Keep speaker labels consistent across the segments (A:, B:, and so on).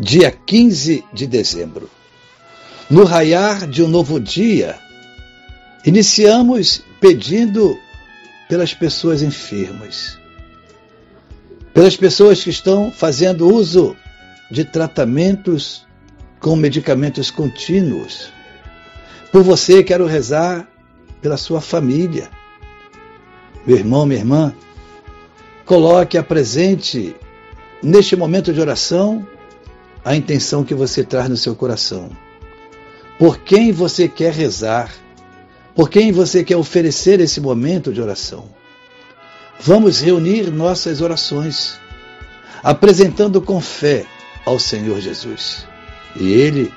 A: dia 15 de dezembro. No raiar de um novo dia, iniciamos pedindo pelas pessoas enfermas, pelas pessoas que estão fazendo uso de tratamentos com medicamentos contínuos. Por você, quero rezar pela sua família. Meu irmão, minha irmã, coloque a presente neste momento de oração a intenção que você traz no seu coração. Por quem você quer rezar? Por quem você quer oferecer esse momento de oração? Vamos reunir nossas orações, apresentando com fé ao Senhor Jesus. E Ele,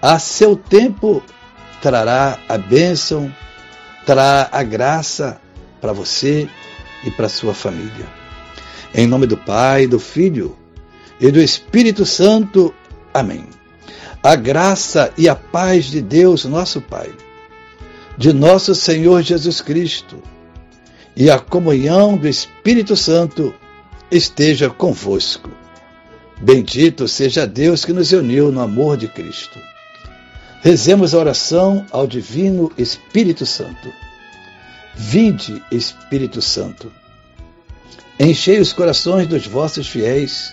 A: a seu tempo, trará a bênção, trará a graça para você e para sua família. Em nome do Pai, do Filho e do Espírito Santo. Amém. A graça e a paz de Deus, nosso Pai, de nosso Senhor Jesus Cristo e a comunhão do Espírito Santo esteja convosco. Bendito seja Deus que nos uniu no amor de Cristo. Rezemos a oração ao Divino Espírito Santo. Vinde, Espírito Santo. Enchei os corações dos vossos fiéis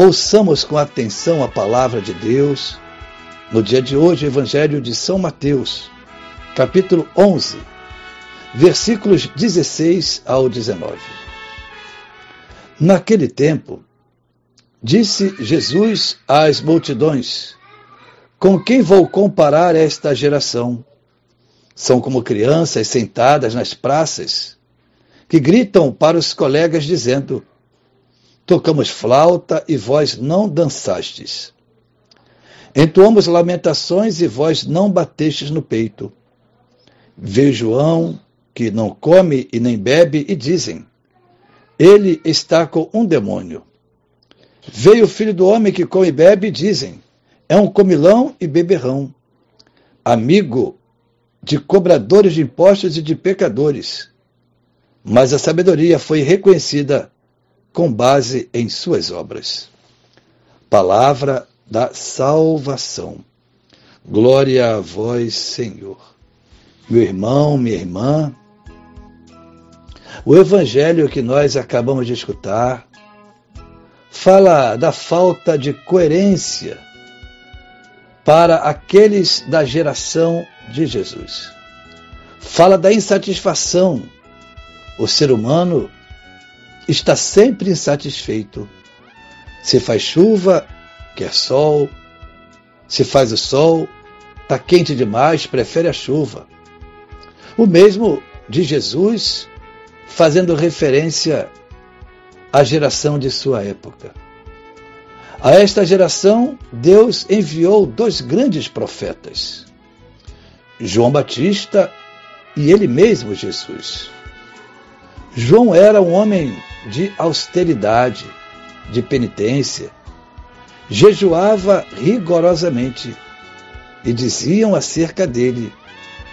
A: Ouçamos com atenção a palavra de Deus. No dia de hoje, o Evangelho de São Mateus, capítulo 11, versículos 16 ao 19. Naquele tempo, disse Jesus às multidões: Com quem vou comparar esta geração? São como crianças sentadas nas praças, que gritam para os colegas dizendo: Tocamos flauta e vós não dançastes. Entoamos lamentações e vós não batestes no peito. Veio João, que não come e nem bebe, e dizem: Ele está com um demônio. Veio o filho do homem que come e bebe, e dizem: É um comilão e beberrão, amigo de cobradores de impostos e de pecadores. Mas a sabedoria foi reconhecida com base em suas obras. Palavra da salvação. Glória a vós, Senhor. Meu irmão, minha irmã, o evangelho que nós acabamos de escutar fala da falta de coerência para aqueles da geração de Jesus. Fala da insatisfação. O ser humano está sempre insatisfeito. Se faz chuva, quer sol. Se faz o sol, está quente demais, prefere a chuva. O mesmo de Jesus, fazendo referência à geração de sua época. A esta geração, Deus enviou dois grandes profetas, João Batista e ele mesmo, Jesus. João era um homem de austeridade, de penitência. Jejuava rigorosamente e diziam acerca dele: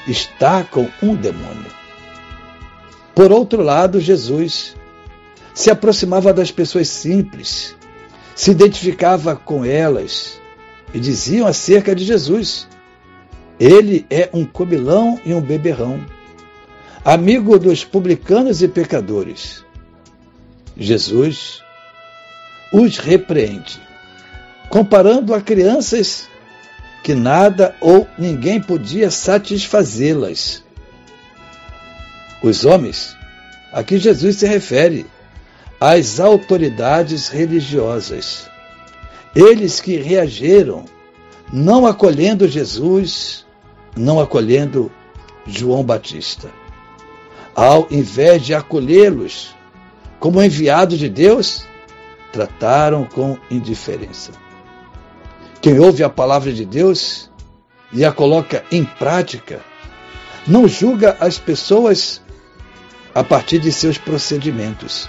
A: está com um demônio. Por outro lado, Jesus se aproximava das pessoas simples, se identificava com elas e diziam acerca de Jesus: ele é um comilão e um beberrão, amigo dos publicanos e pecadores. Jesus os repreende, comparando a crianças que nada ou ninguém podia satisfazê-las. Os homens, a que Jesus se refere, às autoridades religiosas. Eles que reagiram, não acolhendo Jesus, não acolhendo João Batista. Ao invés de acolhê-los como enviados de Deus, trataram com indiferença. Quem ouve a palavra de Deus e a coloca em prática, não julga as pessoas a partir de seus procedimentos,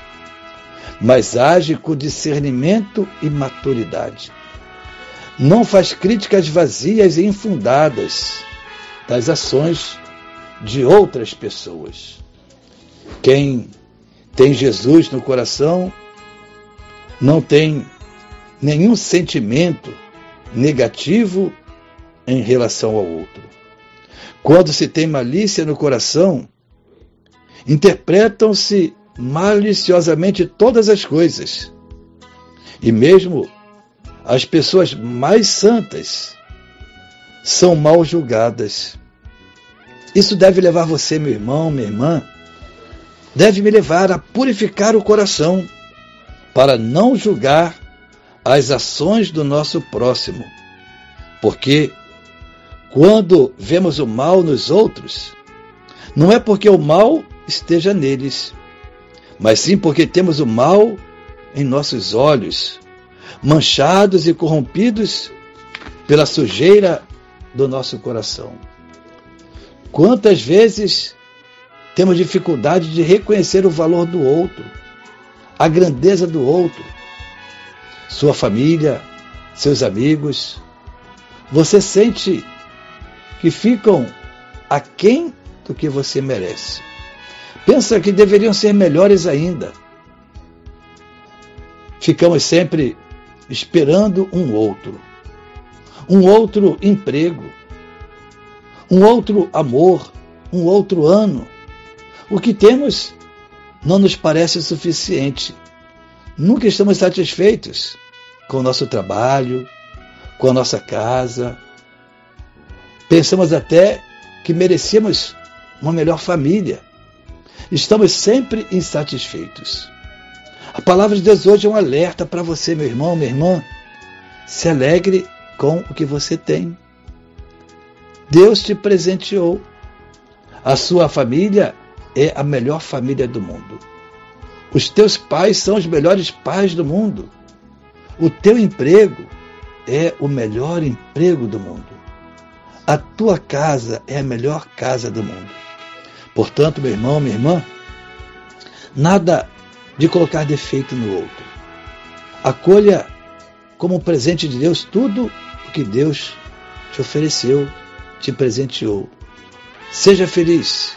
A: mas age com discernimento e maturidade. Não faz críticas vazias e infundadas das ações de outras pessoas. Quem tem Jesus no coração não tem nenhum sentimento negativo em relação ao outro. Quando se tem malícia no coração, interpretam-se maliciosamente todas as coisas. E mesmo as pessoas mais santas são mal julgadas. Isso deve levar você, meu irmão, minha irmã, deve me levar a purificar o coração para não julgar as ações do nosso próximo. Porque quando vemos o mal nos outros, não é porque o mal esteja neles, mas sim porque temos o mal em nossos olhos, manchados e corrompidos pela sujeira do nosso coração. Quantas vezes temos dificuldade de reconhecer o valor do outro, a grandeza do outro, sua família, seus amigos. Você sente que ficam aquém do que você merece. Pensa que deveriam ser melhores ainda. Ficamos sempre esperando um outro, um outro emprego, um outro amor, um outro ano. O que temos não nos parece suficiente. Nunca estamos satisfeitos com o nosso trabalho, com a nossa casa. Pensamos até que merecemos uma melhor família. Estamos sempre insatisfeitos. A palavra de Deus hoje é um alerta para você, meu irmão, minha irmã. Se alegre com o que você tem. Deus te presenteou. A sua família é a melhor família do mundo. Os teus pais são os melhores pais do mundo. O teu emprego é o melhor emprego do mundo. A tua casa é a melhor casa do mundo. Portanto, meu irmão, minha irmã, nada de colocar defeito no outro. Acolha como presente de Deus tudo o que Deus te ofereceu, te presenteou. Seja feliz,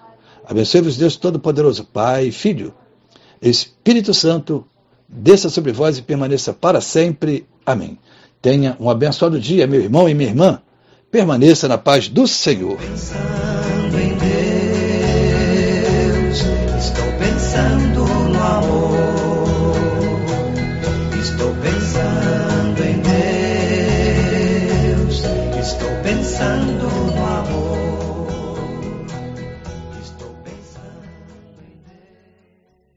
A: Abençoe-vos, Deus Todo-Poderoso, Pai, Filho, Espírito Santo, desça sobre vós e permaneça para sempre. Amém. Tenha um abençoado dia, meu irmão e minha irmã. Permaneça na paz do Senhor.